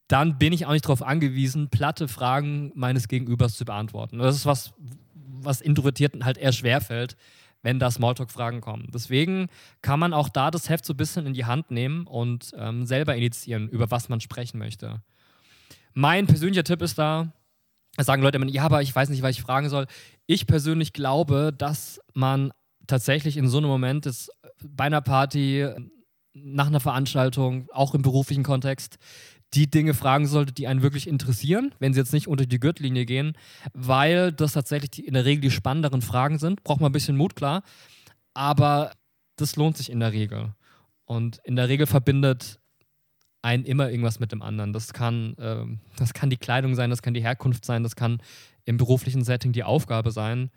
dann bin ich auch nicht darauf angewiesen, platte Fragen meines Gegenübers zu beantworten. Das ist was, was Introvertierten halt eher schwerfällt, wenn da Smalltalk-Fragen kommen. Deswegen kann man auch da das Heft so ein bisschen in die Hand nehmen und ähm, selber initiieren, über was man sprechen möchte. Mein persönlicher Tipp ist da, sagen Leute immer, ja, aber ich weiß nicht, was ich fragen soll. Ich persönlich glaube, dass man tatsächlich in so einem Moment ist, bei einer Party, nach einer Veranstaltung, auch im beruflichen Kontext, die Dinge fragen sollte, die einen wirklich interessieren, wenn sie jetzt nicht unter die Gürtellinie gehen, weil das tatsächlich die, in der Regel die spannenderen Fragen sind. Braucht man ein bisschen Mut, klar, aber das lohnt sich in der Regel. Und in der Regel verbindet ein immer irgendwas mit dem anderen. Das kann, äh, das kann die Kleidung sein, das kann die Herkunft sein, das kann im beruflichen Setting die Aufgabe sein.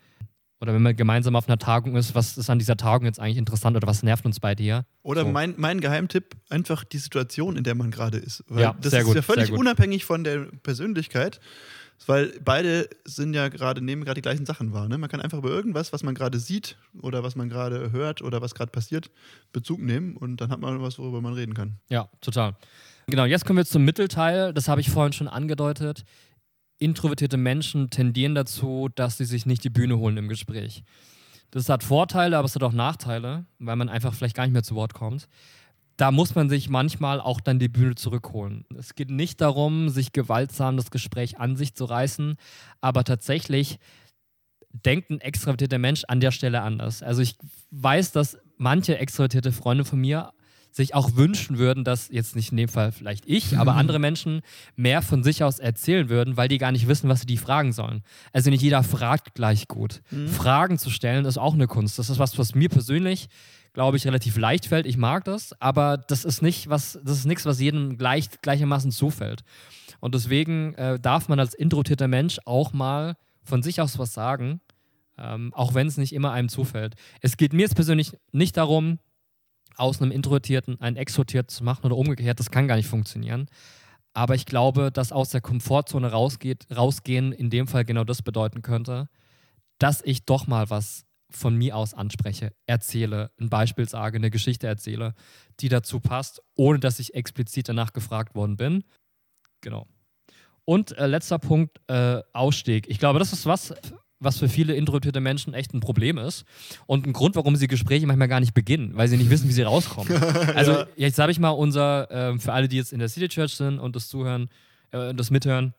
Oder wenn man gemeinsam auf einer Tagung ist, was ist an dieser Tagung jetzt eigentlich interessant oder was nervt uns bei dir? Oder so. mein, mein Geheimtipp, einfach die Situation, in der man gerade ist. Weil ja, das sehr ist gut, ja völlig unabhängig von der Persönlichkeit, weil beide sind ja gerade, nehmen gerade die gleichen Sachen wahr. Ne? Man kann einfach über irgendwas, was man gerade sieht oder was man gerade hört oder was gerade passiert, Bezug nehmen und dann hat man was, worüber man reden kann. Ja, total. Genau, jetzt kommen wir zum Mittelteil. Das habe ich vorhin schon angedeutet introvertierte Menschen tendieren dazu, dass sie sich nicht die Bühne holen im Gespräch. Das hat Vorteile, aber es hat auch Nachteile, weil man einfach vielleicht gar nicht mehr zu Wort kommt. Da muss man sich manchmal auch dann die Bühne zurückholen. Es geht nicht darum, sich gewaltsam das Gespräch an sich zu reißen, aber tatsächlich denkt ein extrovertierter Mensch an der Stelle anders. Also ich weiß, dass manche extrovertierte Freunde von mir sich auch wünschen würden, dass jetzt nicht in dem Fall vielleicht ich, aber andere Menschen mehr von sich aus erzählen würden, weil die gar nicht wissen, was sie die fragen sollen. Also nicht jeder fragt gleich gut. Mhm. Fragen zu stellen ist auch eine Kunst. Das ist was, was mir persönlich glaube ich, relativ leicht fällt. Ich mag das, aber das ist nicht was, das ist nichts, was jedem gleich, gleichermaßen zufällt. Und deswegen äh, darf man als introvertierter Mensch auch mal von sich aus was sagen, ähm, auch wenn es nicht immer einem zufällt. Es geht mir jetzt persönlich nicht darum, aus einem Introvertierten einen Extrovertiert zu machen oder umgekehrt, das kann gar nicht funktionieren. Aber ich glaube, dass aus der Komfortzone rausgeht, rausgehen in dem Fall genau das bedeuten könnte, dass ich doch mal was von mir aus anspreche, erzähle, ein Beispiel sage, eine Geschichte erzähle, die dazu passt, ohne dass ich explizit danach gefragt worden bin. Genau. Und äh, letzter Punkt, äh, Ausstieg. Ich glaube, das ist was, was für viele introvertierte Menschen echt ein Problem ist und ein Grund, warum sie Gespräche manchmal gar nicht beginnen, weil sie nicht wissen, wie sie rauskommen. Also ja. jetzt habe ich mal unser, äh, für alle, die jetzt in der City Church sind und das zuhören, äh, das mithören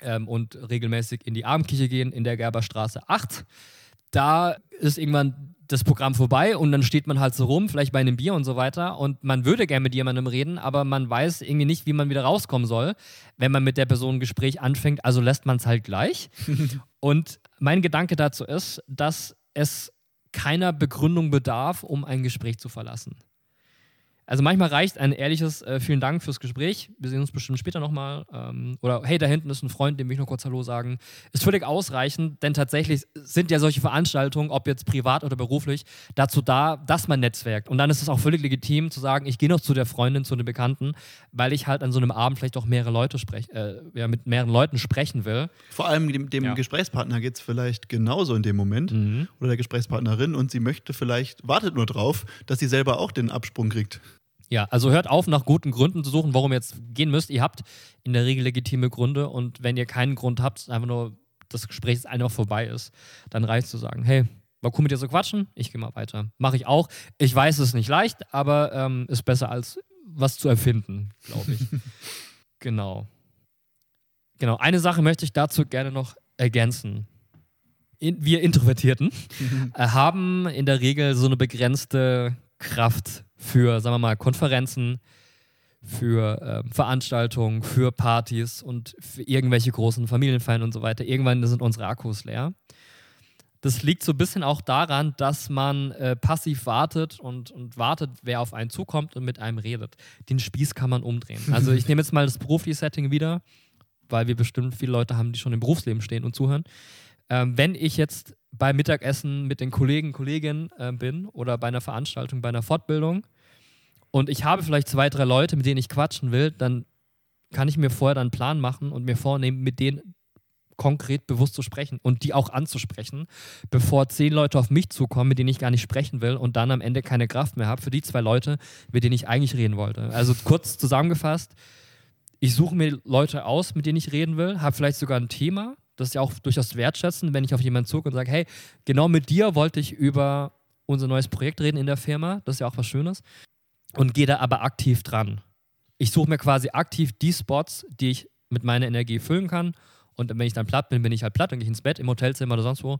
ähm, und regelmäßig in die Abendkirche gehen, in der Gerberstraße 8, da ist irgendwann das Programm vorbei und dann steht man halt so rum, vielleicht bei einem Bier und so weiter und man würde gerne mit jemandem reden, aber man weiß irgendwie nicht, wie man wieder rauskommen soll, wenn man mit der Person ein Gespräch anfängt, also lässt man es halt gleich. und mein Gedanke dazu ist, dass es keiner Begründung bedarf, um ein Gespräch zu verlassen. Also manchmal reicht ein ehrliches äh, Vielen Dank fürs Gespräch. Wir sehen uns bestimmt später nochmal. Ähm, oder hey, da hinten ist ein Freund, dem will ich noch kurz Hallo sagen. Ist völlig ausreichend, denn tatsächlich sind ja solche Veranstaltungen, ob jetzt privat oder beruflich, dazu da, dass man netzwerkt. Und dann ist es auch völlig legitim zu sagen, ich gehe noch zu der Freundin, zu den Bekannten, weil ich halt an so einem Abend vielleicht auch mehrere Leute sprech, äh, ja, mit mehreren Leuten sprechen will. Vor allem dem, dem ja. Gesprächspartner geht es vielleicht genauso in dem Moment mhm. oder der Gesprächspartnerin und sie möchte vielleicht, wartet nur drauf, dass sie selber auch den Absprung kriegt. Ja, also hört auf, nach guten Gründen zu suchen, warum ihr jetzt gehen müsst. Ihr habt in der Regel legitime Gründe und wenn ihr keinen Grund habt, einfach nur das Gespräch ist einfach vorbei ist, dann reicht zu sagen, hey, war cool mit dir zu quatschen, ich gehe mal weiter. Mache ich auch. Ich weiß, es ist nicht leicht, aber ähm, ist besser als was zu erfinden, glaube ich. genau. Genau, eine Sache möchte ich dazu gerne noch ergänzen. In, wir Introvertierten äh, haben in der Regel so eine begrenzte Kraft für, sagen wir mal, Konferenzen, für äh, Veranstaltungen, für Partys und für irgendwelche großen Familienfeiern und so weiter. Irgendwann sind unsere Akkus leer. Das liegt so ein bisschen auch daran, dass man äh, passiv wartet und, und wartet, wer auf einen zukommt und mit einem redet. Den Spieß kann man umdrehen. Also ich nehme jetzt mal das berufliche Setting wieder, weil wir bestimmt viele Leute haben, die schon im Berufsleben stehen und zuhören. Ähm, wenn ich jetzt beim Mittagessen mit den Kollegen, Kolleginnen äh, bin oder bei einer Veranstaltung, bei einer Fortbildung und ich habe vielleicht zwei, drei Leute, mit denen ich quatschen will, dann kann ich mir vorher dann einen Plan machen und mir vornehmen, mit denen konkret bewusst zu sprechen und die auch anzusprechen, bevor zehn Leute auf mich zukommen, mit denen ich gar nicht sprechen will und dann am Ende keine Kraft mehr habe für die zwei Leute, mit denen ich eigentlich reden wollte. Also kurz zusammengefasst, ich suche mir Leute aus, mit denen ich reden will, habe vielleicht sogar ein Thema, das ist ja auch durchaus wertschätzen, wenn ich auf jemanden zucke und sage, hey, genau mit dir wollte ich über unser neues Projekt reden in der Firma, das ist ja auch was Schönes, und gehe da aber aktiv dran. Ich suche mir quasi aktiv die Spots, die ich mit meiner Energie füllen kann und wenn ich dann platt bin, bin ich halt platt und gehe ins Bett, im Hotelzimmer oder sonst wo.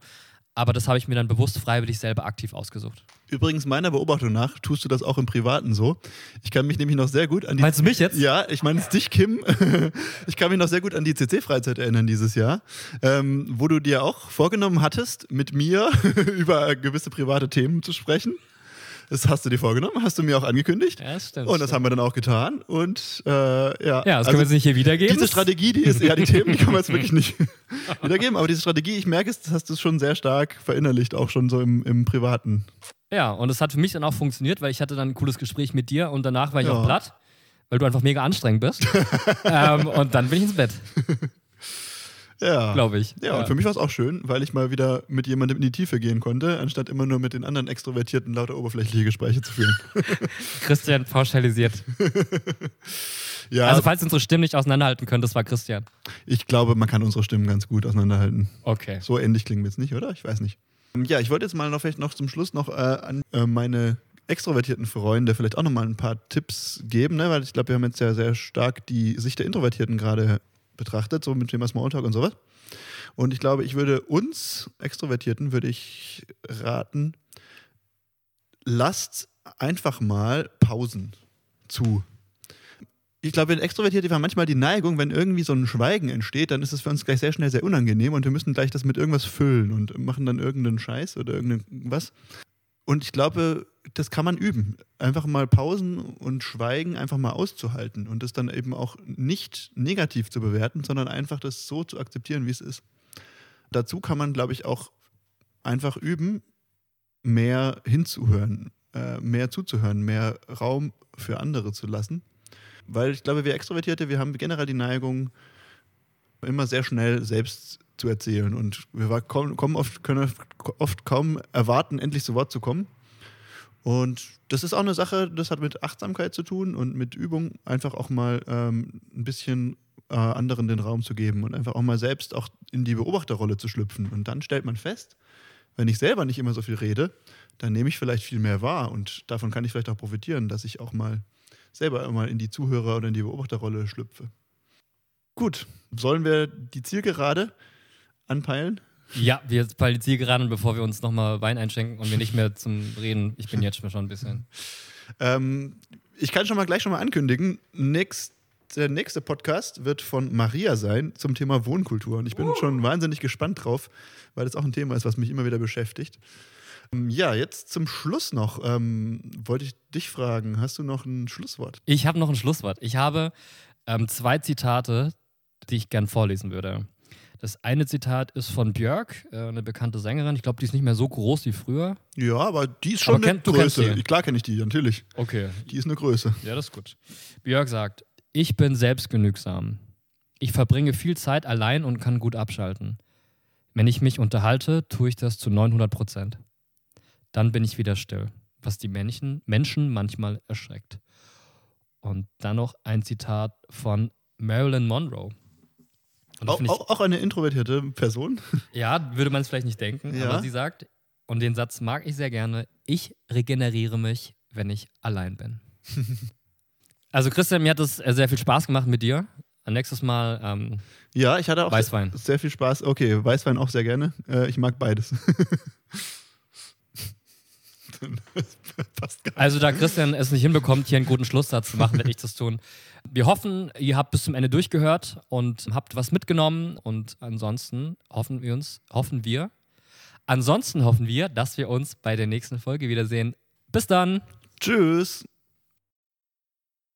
Aber das habe ich mir dann bewusst freiwillig selber aktiv ausgesucht. Übrigens, meiner Beobachtung nach tust du das auch im Privaten so. Ich kann mich nämlich noch sehr gut an die. Meinst du mich jetzt? Ja, ich meine es dich, Kim. ich kann mich noch sehr gut an die CC-Freizeit erinnern dieses Jahr, ähm, wo du dir auch vorgenommen hattest, mit mir über gewisse private Themen zu sprechen. Das hast du dir vorgenommen, hast du mir auch angekündigt. Ja, das stimmt. Und das haben wir dann auch getan. Und äh, ja. Ja, das also, können wir jetzt nicht hier wiedergeben. Diese Strategie, die ist, ja, die Themen, die können wir jetzt wirklich nicht wiedergeben. Aber diese Strategie, ich merke es, das hast du schon sehr stark verinnerlicht, auch schon so im, im Privaten. Ja, und es hat für mich dann auch funktioniert, weil ich hatte dann ein cooles Gespräch mit dir und danach war ich ja. auch platt, weil du einfach mega anstrengend bist. ähm, und dann bin ich ins Bett. Ja. Glaube ich. Ja, ja, und für mich war es auch schön, weil ich mal wieder mit jemandem in die Tiefe gehen konnte, anstatt immer nur mit den anderen Extrovertierten lauter oberflächliche Gespräche zu führen. Christian pauschalisiert. ja. Also, falls unsere Stimmen nicht auseinanderhalten können, das war Christian. Ich glaube, man kann unsere Stimmen ganz gut auseinanderhalten. Okay. So ähnlich klingen wir jetzt nicht, oder? Ich weiß nicht. Ja, ich wollte jetzt mal noch vielleicht noch zum Schluss noch äh, an äh, meine extrovertierten Freunde vielleicht auch nochmal ein paar Tipps geben, ne? weil ich glaube, wir haben jetzt ja sehr stark die Sicht der Introvertierten gerade betrachtet, so mit Thema Smalltalk und sowas. Und ich glaube, ich würde uns Extrovertierten, würde ich raten, lasst einfach mal Pausen zu. Ich glaube, in Extrovertierte haben manchmal die Neigung, wenn irgendwie so ein Schweigen entsteht, dann ist es für uns gleich sehr schnell sehr unangenehm und wir müssen gleich das mit irgendwas füllen und machen dann irgendeinen Scheiß oder irgendwas. Und ich glaube, das kann man üben. Einfach mal Pausen und Schweigen einfach mal auszuhalten und das dann eben auch nicht negativ zu bewerten, sondern einfach das so zu akzeptieren, wie es ist. Dazu kann man, glaube ich, auch einfach üben, mehr hinzuhören, äh, mehr zuzuhören, mehr Raum für andere zu lassen. Weil ich glaube, wir Extrovertierte, wir haben generell die Neigung, immer sehr schnell selbst zu erzählen. Und wir kommen oft, können oft kaum erwarten, endlich zu Wort zu kommen. Und das ist auch eine Sache, das hat mit Achtsamkeit zu tun und mit Übung, einfach auch mal ähm, ein bisschen äh, anderen den Raum zu geben und einfach auch mal selbst auch in die Beobachterrolle zu schlüpfen. Und dann stellt man fest, wenn ich selber nicht immer so viel rede, dann nehme ich vielleicht viel mehr wahr und davon kann ich vielleicht auch profitieren, dass ich auch mal selber mal in die Zuhörer- oder in die Beobachterrolle schlüpfe. Gut, sollen wir die Zielgerade anpeilen? Ja, wir peilen die Zielgeraden, bevor wir uns nochmal Wein einschenken und wir nicht mehr zum Reden. Ich bin jetzt schon ein bisschen. Ähm, ich kann schon mal gleich schon mal ankündigen, nächst, der nächste Podcast wird von Maria sein zum Thema Wohnkultur. Und ich bin uh. schon wahnsinnig gespannt drauf, weil das auch ein Thema ist, was mich immer wieder beschäftigt. Ähm, ja, jetzt zum Schluss noch. Ähm, wollte ich dich fragen, hast du noch ein Schlusswort? Ich habe noch ein Schlusswort. Ich habe ähm, zwei Zitate, die ich gern vorlesen würde. Das eine Zitat ist von Björk, äh, eine bekannte Sängerin. Ich glaube, die ist nicht mehr so groß wie früher. Ja, aber die ist schon aber eine kenn, Größe. Klar kenne ich die, natürlich. Okay. Die ist eine Größe. Ja, das ist gut. Björk sagt, ich bin selbstgenügsam. Ich verbringe viel Zeit allein und kann gut abschalten. Wenn ich mich unterhalte, tue ich das zu 900 Prozent. Dann bin ich wieder still, was die Menschen, Menschen manchmal erschreckt. Und dann noch ein Zitat von Marilyn Monroe. Auch, auch, eine introvertierte Person. ja, würde man es vielleicht nicht denken, Ja. aber sie sagt, und den Satz mag ich sehr gerne, ich regeneriere mich, wenn ich allein bin. also Christian, mir hat es äh, sehr viel Spaß gemacht mit dir. Nächstes Mal ähm, Ja, ich hatte auch Weißwein. sehr viel Spaß. Okay, Weißwein auch sehr gerne. Äh, ich mag beides. Also, da Christian es nicht hinbekommt, hier einen guten Schlusssatz zu machen, werde ich das tun. Wir hoffen, ihr habt bis zum Ende durchgehört und habt was mitgenommen. Und ansonsten hoffen wir uns, hoffen wir, ansonsten hoffen wir, dass wir uns bei der nächsten Folge wiedersehen. Bis dann! Tschüss.